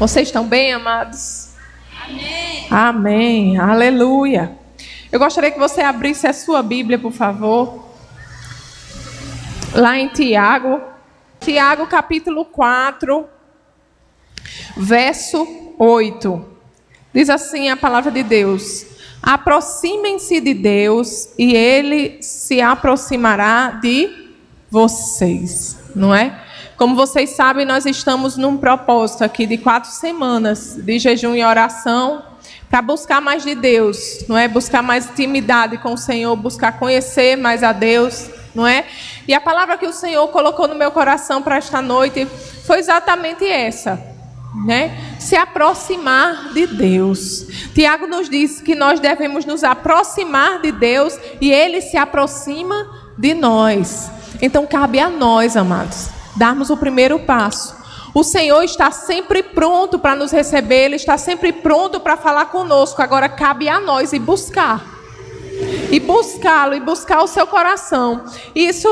Vocês estão bem, amados? Amém. Amém. Aleluia. Eu gostaria que você abrisse a sua Bíblia, por favor. Lá em Tiago. Tiago, capítulo 4, verso 8. Diz assim a palavra de Deus: Aproximem-se de Deus e ele se aproximará de vocês, não é? Como vocês sabem, nós estamos num propósito aqui de quatro semanas de jejum e oração para buscar mais de Deus, não é? Buscar mais intimidade com o Senhor, buscar conhecer mais a Deus, não é? E a palavra que o Senhor colocou no meu coração para esta noite foi exatamente essa, né? Se aproximar de Deus. Tiago nos diz que nós devemos nos aproximar de Deus e Ele se aproxima de nós. Então cabe a nós, amados darmos o primeiro passo. O Senhor está sempre pronto para nos receber, Ele está sempre pronto para falar conosco. Agora cabe a nós ir buscar. E buscá-lo, e buscar o seu coração. Isso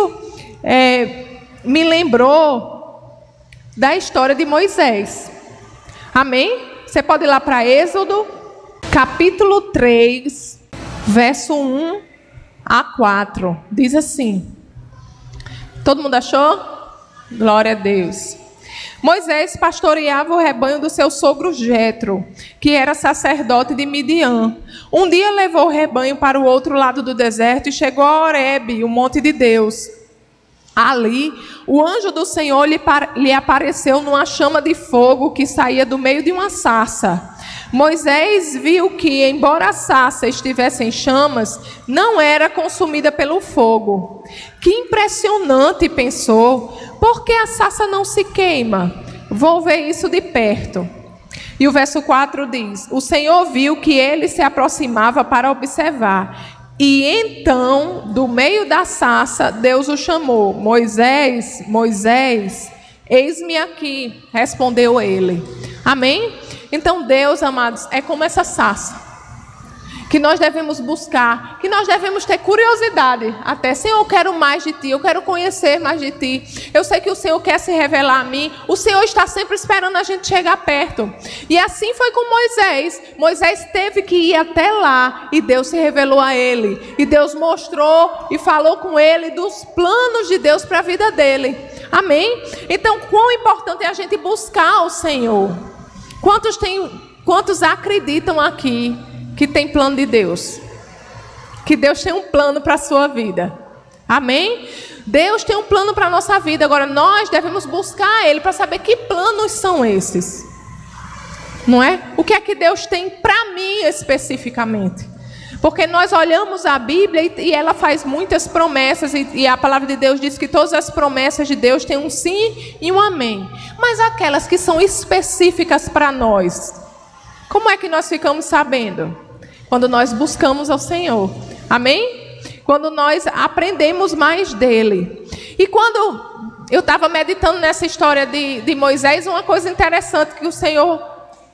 é, me lembrou da história de Moisés. Amém? Você pode ir lá para Êxodo, capítulo 3, verso 1 a 4. Diz assim: Todo mundo achou? Glória a Deus. Moisés pastoreava o rebanho do seu sogro Jetro, que era sacerdote de Midian. Um dia levou o rebanho para o outro lado do deserto e chegou a Horebe, o monte de Deus. Ali, o anjo do Senhor lhe, lhe apareceu numa chama de fogo que saía do meio de uma sarça. Moisés viu que, embora a sarça estivesse em chamas, não era consumida pelo fogo. Que impressionante, pensou. Por que a sarça não se queima? Vou ver isso de perto. E o verso 4 diz: O Senhor viu que ele se aproximava para observar. E então, do meio da sarça, Deus o chamou: Moisés, Moisés, eis-me aqui, respondeu ele. Amém? Então, Deus, amados, é como essa sarça que nós devemos buscar, que nós devemos ter curiosidade. Até, Senhor, eu quero mais de Ti, eu quero conhecer mais de Ti. Eu sei que o Senhor quer se revelar a mim. O Senhor está sempre esperando a gente chegar perto. E assim foi com Moisés. Moisés teve que ir até lá e Deus se revelou a ele. E Deus mostrou e falou com ele dos planos de Deus para a vida dele. Amém? Então, quão importante é a gente buscar o Senhor. Quantos, tem, quantos acreditam aqui que tem plano de Deus? Que Deus tem um plano para a sua vida. Amém? Deus tem um plano para a nossa vida. Agora, nós devemos buscar Ele para saber que planos são esses. Não é? O que é que Deus tem para mim especificamente? Porque nós olhamos a Bíblia e, ela faz muitas promessas, e, a palavra de Deus diz que todas as promessas de Deus têm um sim e um amém. Mas aquelas que são específicas para nós, como é que nós ficamos sabendo? Quando nós buscamos ao Senhor. Amém? Quando nós aprendemos mais dele. E quando eu estava meditando nessa história de, de Moisés, uma coisa interessante que o Senhor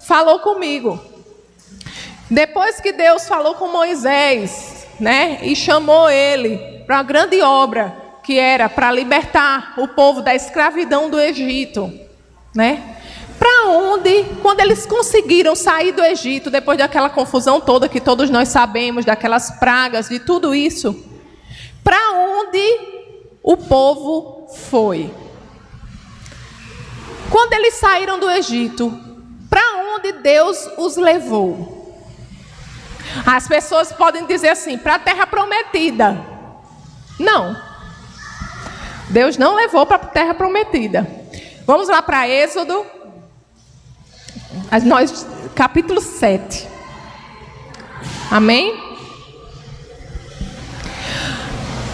falou comigo. Depois que Deus falou com Moisés, né, e chamou ele para uma grande obra, que era para libertar o povo da escravidão do Egito, né? Para onde, quando eles conseguiram sair do Egito, depois daquela confusão toda que todos nós sabemos, daquelas pragas, de tudo isso, para onde o povo foi? Quando eles saíram do Egito, para onde Deus os levou? As pessoas podem dizer assim: para a terra prometida. Não. Deus não levou para a terra prometida. Vamos lá para Êxodo, nós, capítulo 7. Amém?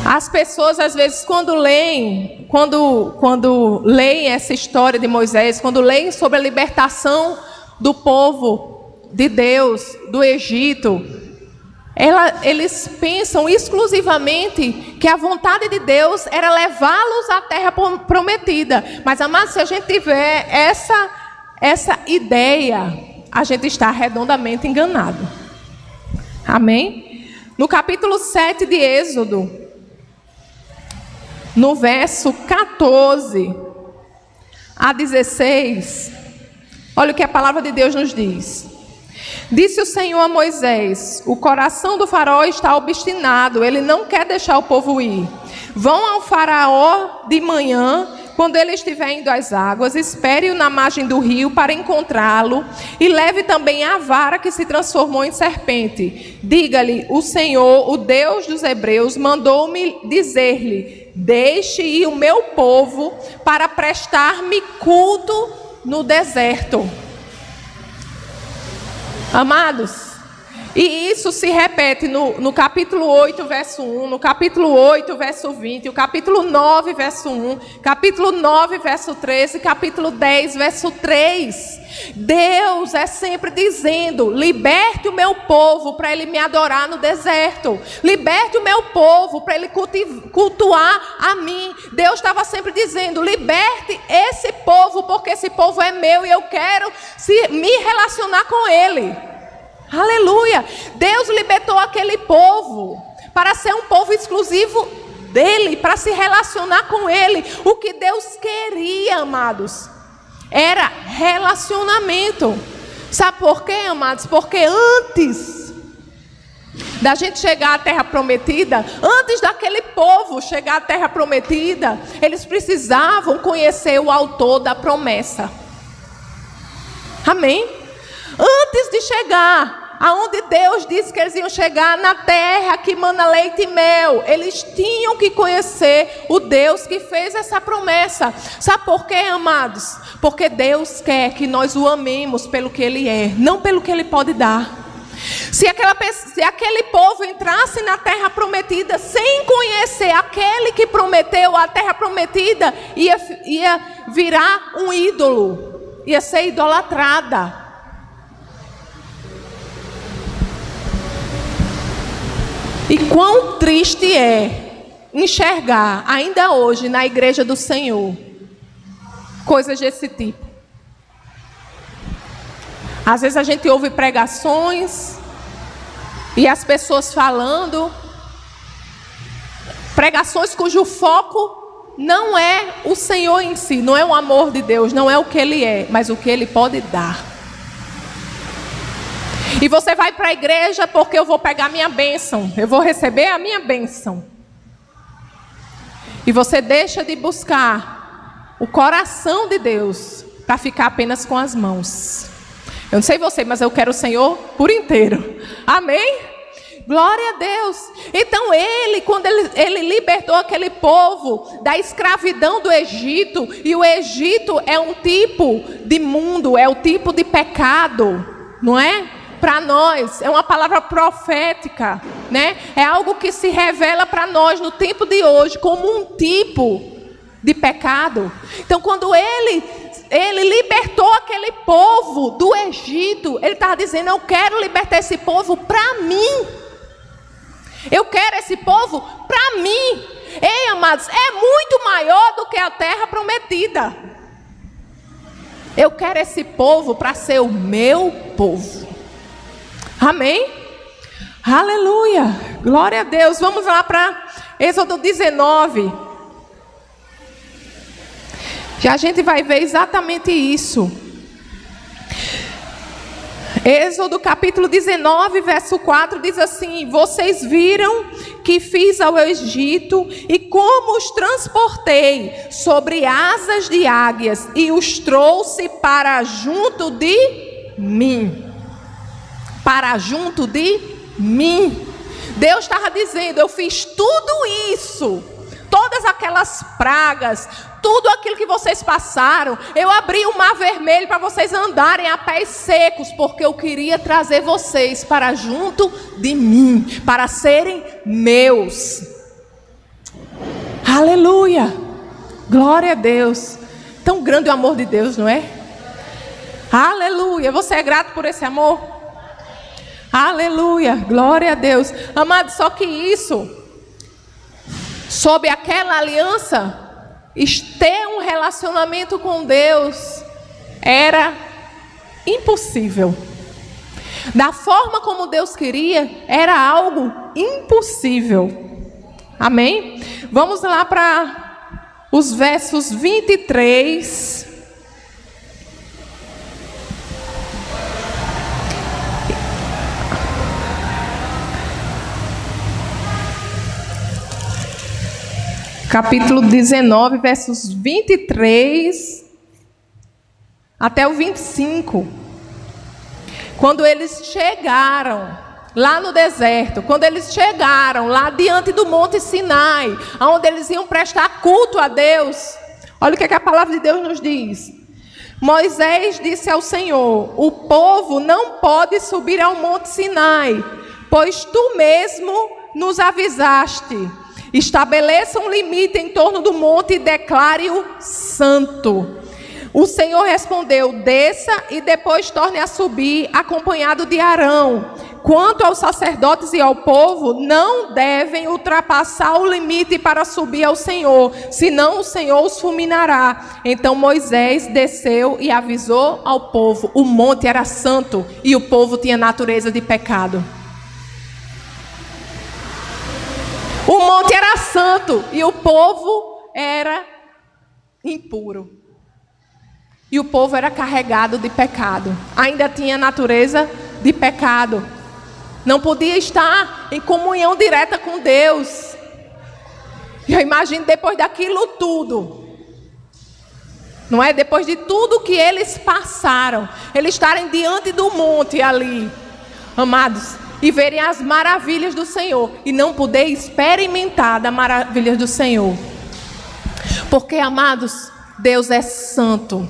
As pessoas às vezes quando leem, quando quando leem essa história de Moisés, quando leem sobre a libertação do povo de Deus do Egito, ela, eles pensam exclusivamente que a vontade de Deus era levá-los à terra prometida. Mas, amados, se a gente tiver essa, essa ideia, a gente está redondamente enganado. Amém? No capítulo 7 de Êxodo, no verso 14 a 16, Olha o que a palavra de Deus nos diz. Disse o Senhor a Moisés: O coração do faraó está obstinado, ele não quer deixar o povo ir. Vão ao faraó de manhã, quando ele estiver indo às águas, espere-o na margem do rio para encontrá-lo, e leve também a vara que se transformou em serpente. Diga-lhe: O Senhor, o Deus dos Hebreus, mandou-me dizer-lhe: Deixe ir o meu povo para prestar-me culto no deserto. Amados, e isso se repete no, no, capítulo 8, verso 1, no capítulo 8, verso 20, o capítulo 9, verso 1, capítulo 9, verso 13, capítulo 10, verso 3. Deus é sempre dizendo: liberte o meu povo para ele me adorar no deserto, liberte o meu povo para ele cultuar a mim. Deus estava sempre dizendo: liberte esse povo, porque esse povo é meu e eu quero se, me relacionar com ele. Aleluia! Deus libertou aquele povo para ser um povo exclusivo dele, para se relacionar com ele. O que Deus queria, amados, era relacionamento. Sabe por quê, amados? Porque antes da gente chegar à terra prometida, antes daquele povo chegar à terra prometida, eles precisavam conhecer o autor da promessa. Amém? Antes de chegar aonde Deus disse que eles iam chegar na terra que mana leite e mel. Eles tinham que conhecer o Deus que fez essa promessa. Sabe por quê, amados? Porque Deus quer que nós o amemos pelo que Ele é, não pelo que Ele pode dar. Se, aquela, se aquele povo entrasse na terra prometida sem conhecer aquele que prometeu a terra prometida, ia, ia virar um ídolo, ia ser idolatrada. E quão triste é enxergar, ainda hoje, na igreja do Senhor, coisas desse tipo. Às vezes a gente ouve pregações e as pessoas falando, pregações cujo foco não é o Senhor em si, não é o amor de Deus, não é o que Ele é, mas o que Ele pode dar. E você vai para a igreja porque eu vou pegar minha bênção, eu vou receber a minha bênção. E você deixa de buscar o coração de Deus para ficar apenas com as mãos. Eu não sei você, mas eu quero o Senhor por inteiro. Amém? Glória a Deus. Então ele, quando ele, ele libertou aquele povo da escravidão do Egito, e o Egito é um tipo de mundo, é o tipo de pecado, não é? Para nós, é uma palavra profética, né? É algo que se revela para nós no tempo de hoje como um tipo de pecado. Então, quando ele ele libertou aquele povo do Egito, ele estava dizendo: Eu quero libertar esse povo para mim. Eu quero esse povo para mim. Ei, amados, é muito maior do que a terra prometida. Eu quero esse povo para ser o meu povo. Amém? Aleluia. Glória a Deus. Vamos lá para Êxodo 19. Já a gente vai ver exatamente isso. Êxodo capítulo 19, verso 4 diz assim: Vocês viram que fiz ao Egito e como os transportei sobre asas de águias e os trouxe para junto de mim para junto de mim. Deus estava dizendo: Eu fiz tudo isso, todas aquelas pragas, tudo aquilo que vocês passaram. Eu abri o mar vermelho para vocês andarem a pés secos, porque eu queria trazer vocês para junto de mim, para serem meus. Aleluia! Glória a Deus. Tão grande o amor de Deus, não é? Aleluia! Você é grato por esse amor? Aleluia, glória a Deus. Amado, só que isso, sob aquela aliança, ter um relacionamento com Deus era impossível. Da forma como Deus queria, era algo impossível. Amém? Vamos lá para os versos 23 capítulo 19, versos 23 até o 25. Quando eles chegaram lá no deserto, quando eles chegaram lá diante do Monte Sinai, onde eles iam prestar culto a Deus, olha o que, é que a palavra de Deus nos diz. Moisés disse ao Senhor: O povo não pode subir ao Monte Sinai, pois tu mesmo nos avisaste. Estabeleça um limite em torno do monte e declare-o santo. O Senhor respondeu: Desça e depois torne a subir, acompanhado de Arão. Quanto aos sacerdotes e ao povo, não devem ultrapassar o limite para subir ao Senhor, senão o Senhor os fulminará. Então Moisés desceu e avisou ao povo: o monte era santo e o povo tinha natureza de pecado. O monte era santo e o povo era impuro. E o povo era carregado de pecado. Ainda tinha natureza de pecado. Não podia estar em comunhão direta com Deus. Eu imagino depois daquilo tudo. Não é? Depois de tudo que eles passaram, eles estarem diante do monte ali, amados, e verem as maravilhas do Senhor e não poder experimentar das maravilhas do Senhor. Porque, amados, Deus é santo.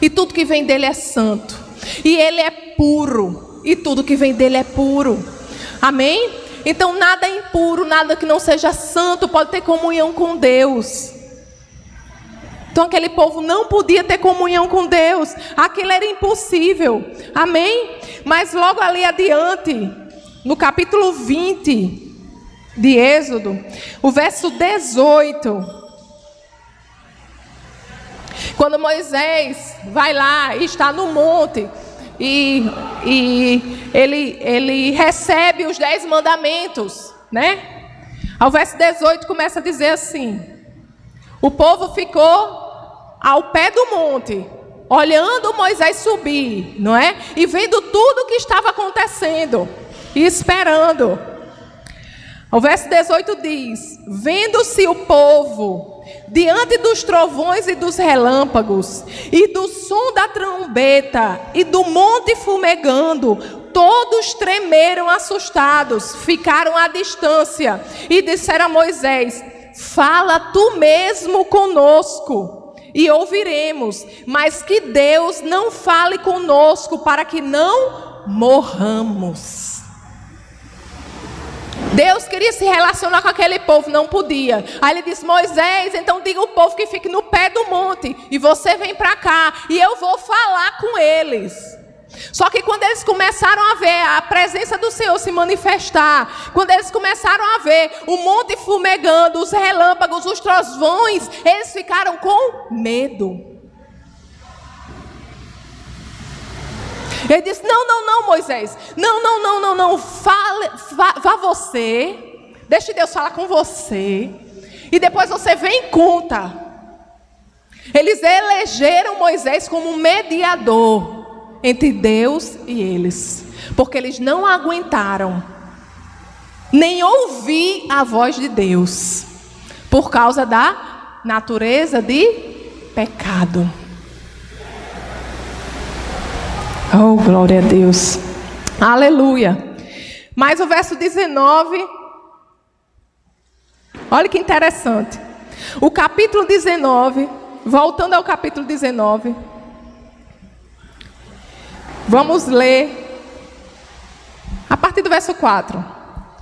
E tudo que vem dele é santo. E ele é puro e tudo que vem dele é puro. Amém? Então nada é impuro, nada que não seja santo pode ter comunhão com Deus. Então aquele povo não podia ter comunhão com Deus. Aquilo era impossível. Amém? Mas logo ali adiante, no capítulo 20 de Êxodo, o verso 18, quando Moisés vai lá e está no monte, e, e ele, ele recebe os dez mandamentos, né? Ao verso 18 começa a dizer assim: O povo ficou ao pé do monte, olhando Moisés subir, não é? E vendo tudo o que estava acontecendo, e esperando. O verso 18 diz: Vendo-se o povo diante dos trovões e dos relâmpagos, e do som da trombeta, e do monte fumegando, todos tremeram assustados, ficaram à distância, e disseram a Moisés: Fala tu mesmo conosco, e ouviremos, mas que Deus não fale conosco, para que não morramos. Deus queria se relacionar com aquele povo, não podia. Aí ele disse: Moisés, então diga ao povo que fique no pé do monte, e você vem para cá, e eu vou falar com eles. Só que quando eles começaram a ver a presença do Senhor se manifestar, quando eles começaram a ver o monte fumegando, os relâmpagos, os trovões, eles ficaram com medo. Ele disse: Não, não, não, Moisés. Não, não, não, não, não. Fale, vá, vá você. Deixe Deus falar com você. E depois você vem e conta. Eles elegeram Moisés como mediador entre Deus e eles. Porque eles não aguentaram nem ouvir a voz de Deus. Por causa da natureza de pecado. Oh, glória a Deus. Aleluia. Mas o verso 19. Olha que interessante. O capítulo 19, voltando ao capítulo 19. Vamos ler a partir do verso 4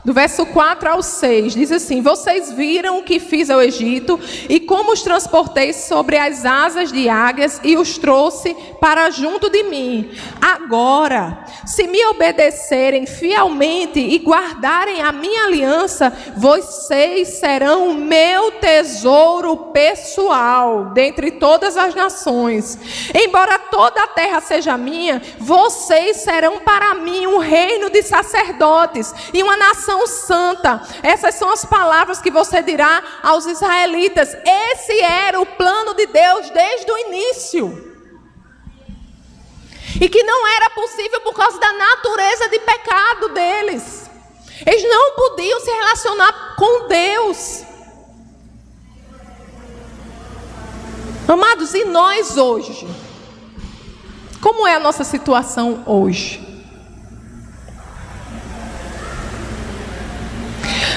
do verso 4 ao 6, diz assim: Vocês viram o que fiz ao Egito e como os transportei sobre as asas de águias e os trouxe para junto de mim. Agora, se me obedecerem fielmente e guardarem a minha aliança, vocês serão o meu tesouro pessoal dentre todas as nações. Embora toda a terra seja minha, vocês serão para mim um reino de sacerdotes e uma nação nação santa. Essas são as palavras que você dirá aos israelitas. Esse era o plano de Deus desde o início. E que não era possível por causa da natureza de pecado deles. Eles não podiam se relacionar com Deus. Amados, e nós hoje? Como é a nossa situação hoje?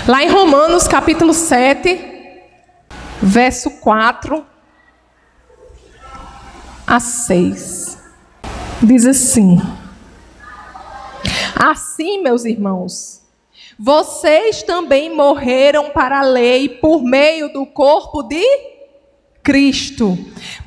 Lá em Romanos capítulo 7, verso 4 a 6. Diz assim: Assim, meus irmãos, vocês também morreram para a lei por meio do corpo de Cristo,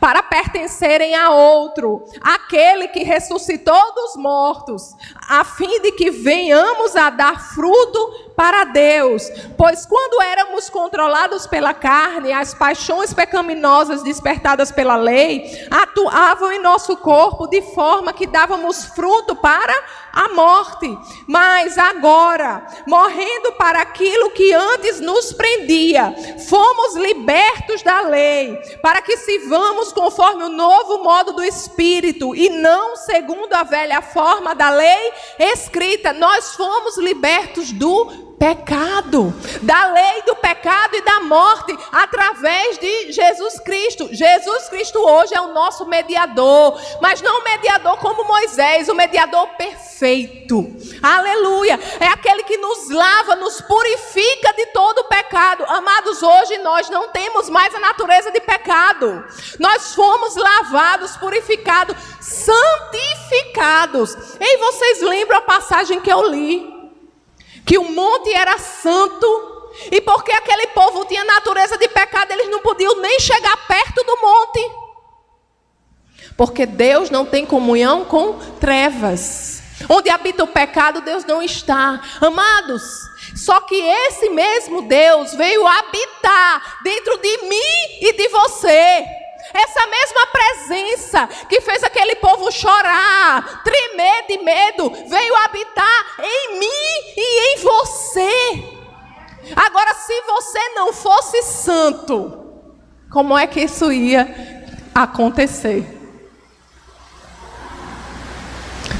para pertencerem a outro, aquele que ressuscitou dos mortos, a fim de que venhamos a dar fruto para Deus. Pois quando éramos controlados pela carne, as paixões pecaminosas despertadas pela lei atuavam em nosso corpo de forma que dávamos fruto para a morte. Mas agora, morrendo para aquilo que antes nos prendia, fomos libertos da lei, para que sirvamos conforme o novo modo do Espírito e não segundo a velha forma da lei escrita. Nós fomos libertos do pecado, da lei do pecado e da morte, através de Jesus Cristo. Jesus Cristo hoje é o nosso mediador, mas não o mediador como Moisés, o mediador perfeito. Aleluia! É aquele que nos lava, nos purifica de todo o pecado. Amados, hoje nós não temos mais a natureza de pecado. Nós fomos lavados, purificados, santificados. E vocês lembram a passagem que eu li? Que o monte era santo, e porque aquele povo tinha natureza de pecado, eles não podiam nem chegar perto do monte. Porque Deus não tem comunhão com trevas. Onde habita o pecado, Deus não está. Amados, só que esse mesmo Deus veio habitar dentro de mim e de você. Essa mesma presença que fez aquele povo chorar, tremer de medo, veio habitar em mim e em você. Agora, se você não fosse santo, como é que isso ia acontecer?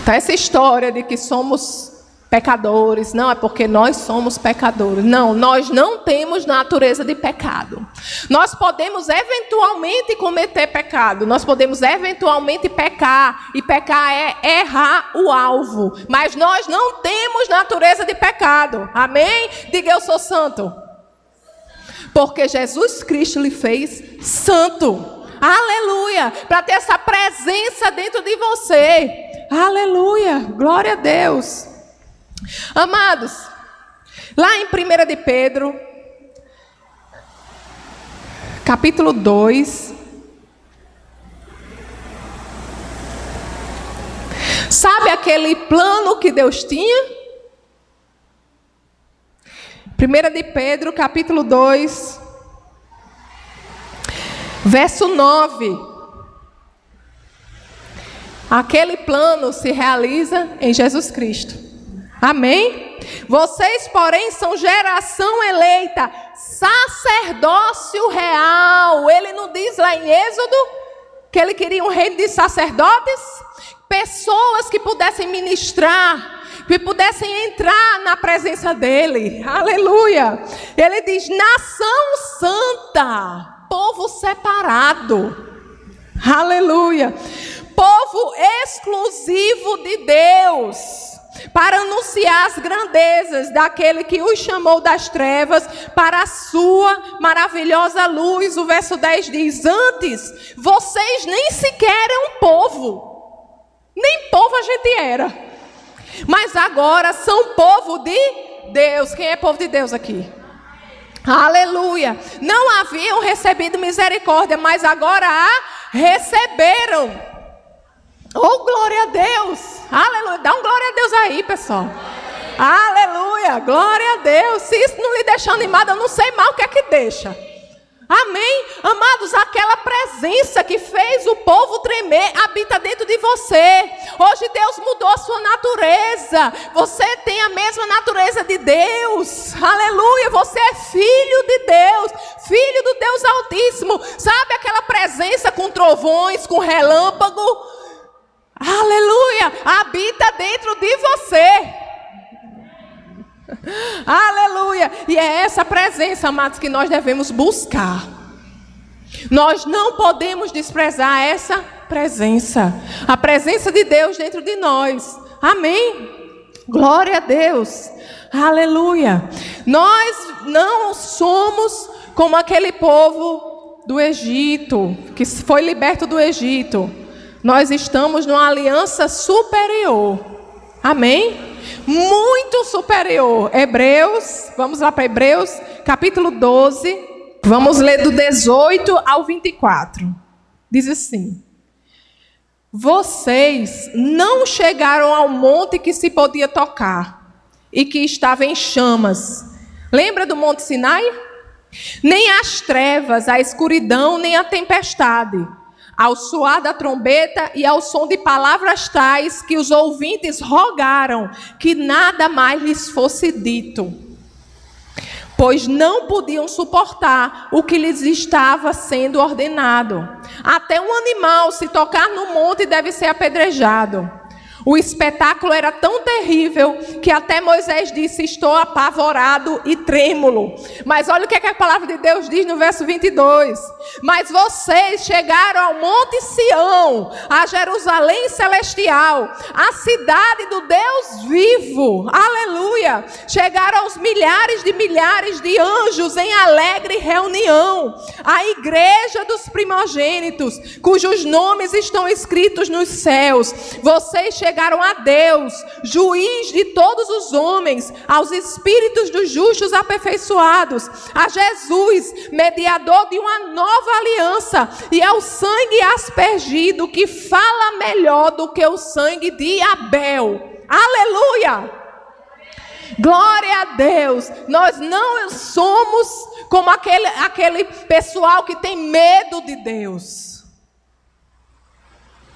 Então, essa história de que somos pecadores, não é porque nós somos pecadores. Não, nós não temos natureza de pecado. Nós podemos eventualmente cometer pecado, nós podemos eventualmente pecar, e pecar é errar o alvo, mas nós não temos natureza de pecado. Amém? Diga eu sou santo. Porque Jesus Cristo lhe fez santo. Aleluia! Para ter essa presença dentro de você. Aleluia! Glória a Deus. Amados, lá em 1 de Pedro, capítulo 2, sabe aquele plano que Deus tinha? 1 de Pedro, capítulo 2, verso 9. Aquele plano se realiza em Jesus Cristo. Amém? Vocês, porém, são geração eleita, sacerdócio real. Ele não diz lá em Êxodo que ele queria um reino de sacerdotes? Pessoas que pudessem ministrar, que pudessem entrar na presença dele. Aleluia. Ele diz: nação santa, povo separado. Aleluia. Povo exclusivo de Deus para anunciar as grandezas daquele que os chamou das trevas para a sua maravilhosa luz. O verso 10 diz: Antes vocês nem sequer eram povo, nem povo a gente era, mas agora são povo de Deus. Quem é povo de Deus aqui? Aleluia! Não haviam recebido misericórdia, mas agora a receberam. Oh, glória a Deus! Aleluia! Dá um glória a Deus aí, pessoal. Aleluia! Glória a Deus! Se isso não lhe deixar animado, eu não sei mal o que é que deixa. Amém? Amados, aquela presença que fez o povo tremer habita dentro de você. Hoje Deus mudou a sua natureza. Você tem a mesma natureza de Deus. Aleluia. Você é filho de Deus, filho do Deus Altíssimo. Sabe aquela presença com trovões, com relâmpago? Aleluia! Habita dentro de você. Aleluia! E é essa presença, amados, que nós devemos buscar. Nós não podemos desprezar essa presença, a presença de Deus dentro de nós. Amém. Glória a Deus. Aleluia. Nós não somos como aquele povo do Egito, que foi liberto do Egito. Nós estamos numa aliança superior. Amém? Muito superior. Hebreus, vamos lá para Hebreus, capítulo 12. Vamos ler do 18 ao 24. Diz assim: Vocês não chegaram ao monte que se podia tocar e que estava em chamas. Lembra do Monte Sinai? Nem as trevas, a escuridão, nem a tempestade. Ao soar da trombeta e ao som de palavras tais que os ouvintes rogaram que nada mais lhes fosse dito. Pois não podiam suportar o que lhes estava sendo ordenado. Até um animal, se tocar no monte, deve ser apedrejado. O espetáculo era tão terrível que até Moisés disse: Estou apavorado e trêmulo. Mas olha o que, é que a palavra de Deus diz no verso 22. Mas vocês chegaram ao Monte Sião, a Jerusalém celestial, a cidade do Deus vivo. Aleluia! Chegaram aos milhares de milhares de anjos em alegre reunião. A igreja dos primogênitos, cujos nomes estão escritos nos céus. Vocês chegaram a Deus, juiz de todos os homens, aos espíritos dos justos aperfeiçoados, a Jesus, mediador de uma nova aliança, e ao sangue aspergido, que fala melhor do que o sangue de Abel. Aleluia! Glória a Deus. Nós não somos como aquele, aquele pessoal que tem medo de Deus.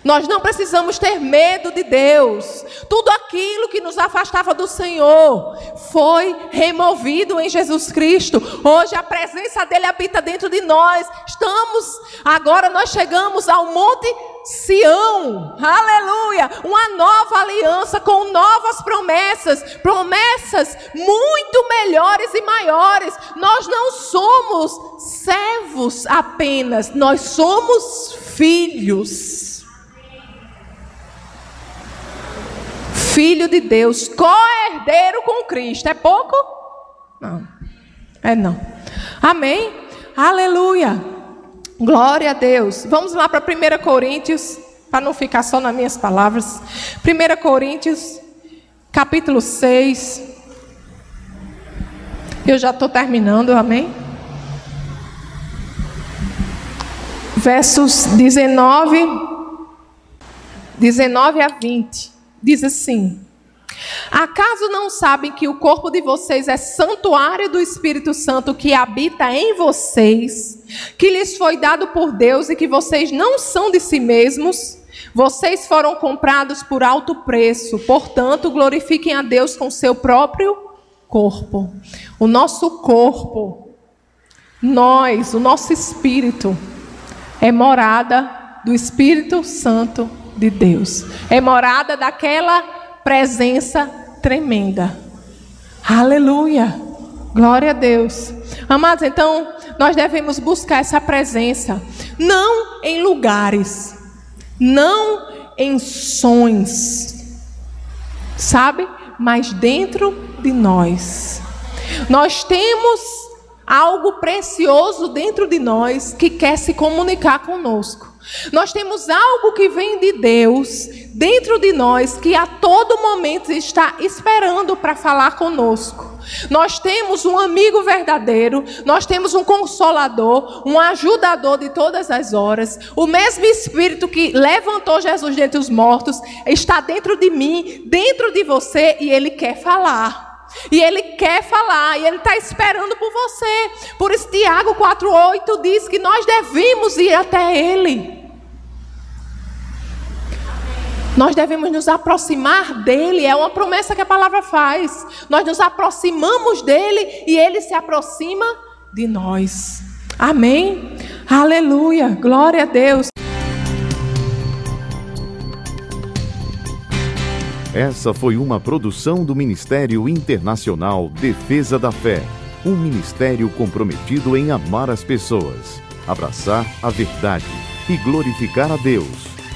Nós não precisamos ter medo de Deus. Tudo aquilo que nos afastava do Senhor foi removido em Jesus Cristo. Hoje a presença dele habita dentro de nós. Estamos, agora nós chegamos ao Monte Sião. Aleluia! Uma nova aliança com novas promessas, promessas muito melhores e maiores. Nós não somos servos apenas, nós somos filhos. Filho de Deus, co-herdeiro com Cristo. É pouco? Não. É não. Amém? Aleluia. Glória a Deus. Vamos lá para 1 Coríntios, para não ficar só nas minhas palavras. 1 Coríntios, capítulo 6. Eu já estou terminando, amém? Versos 19, 19 a 20 diz assim: Acaso não sabem que o corpo de vocês é santuário do Espírito Santo que habita em vocês, que lhes foi dado por Deus e que vocês não são de si mesmos? Vocês foram comprados por alto preço, portanto, glorifiquem a Deus com seu próprio corpo. O nosso corpo, nós, o nosso espírito, é morada do Espírito Santo de Deus. É morada daquela presença tremenda. Aleluia. Glória a Deus. Amados, então, nós devemos buscar essa presença, não em lugares, não em sons, sabe? Mas dentro de nós. Nós temos algo precioso dentro de nós que quer se comunicar conosco. Nós temos algo que vem de Deus dentro de nós que a todo momento está esperando para falar conosco. Nós temos um amigo verdadeiro, nós temos um consolador, um ajudador de todas as horas. O mesmo Espírito que levantou Jesus dentre os mortos está dentro de mim, dentro de você e ele quer falar. E ele quer falar, e ele está esperando por você. Por isso, Tiago 4,8 diz que nós devemos ir até ele. Nós devemos nos aproximar dele, é uma promessa que a palavra faz. Nós nos aproximamos dele e ele se aproxima de nós. Amém? Aleluia, glória a Deus. Essa foi uma produção do Ministério Internacional Defesa da Fé, um ministério comprometido em amar as pessoas. abraçar a verdade e glorificar a Deus.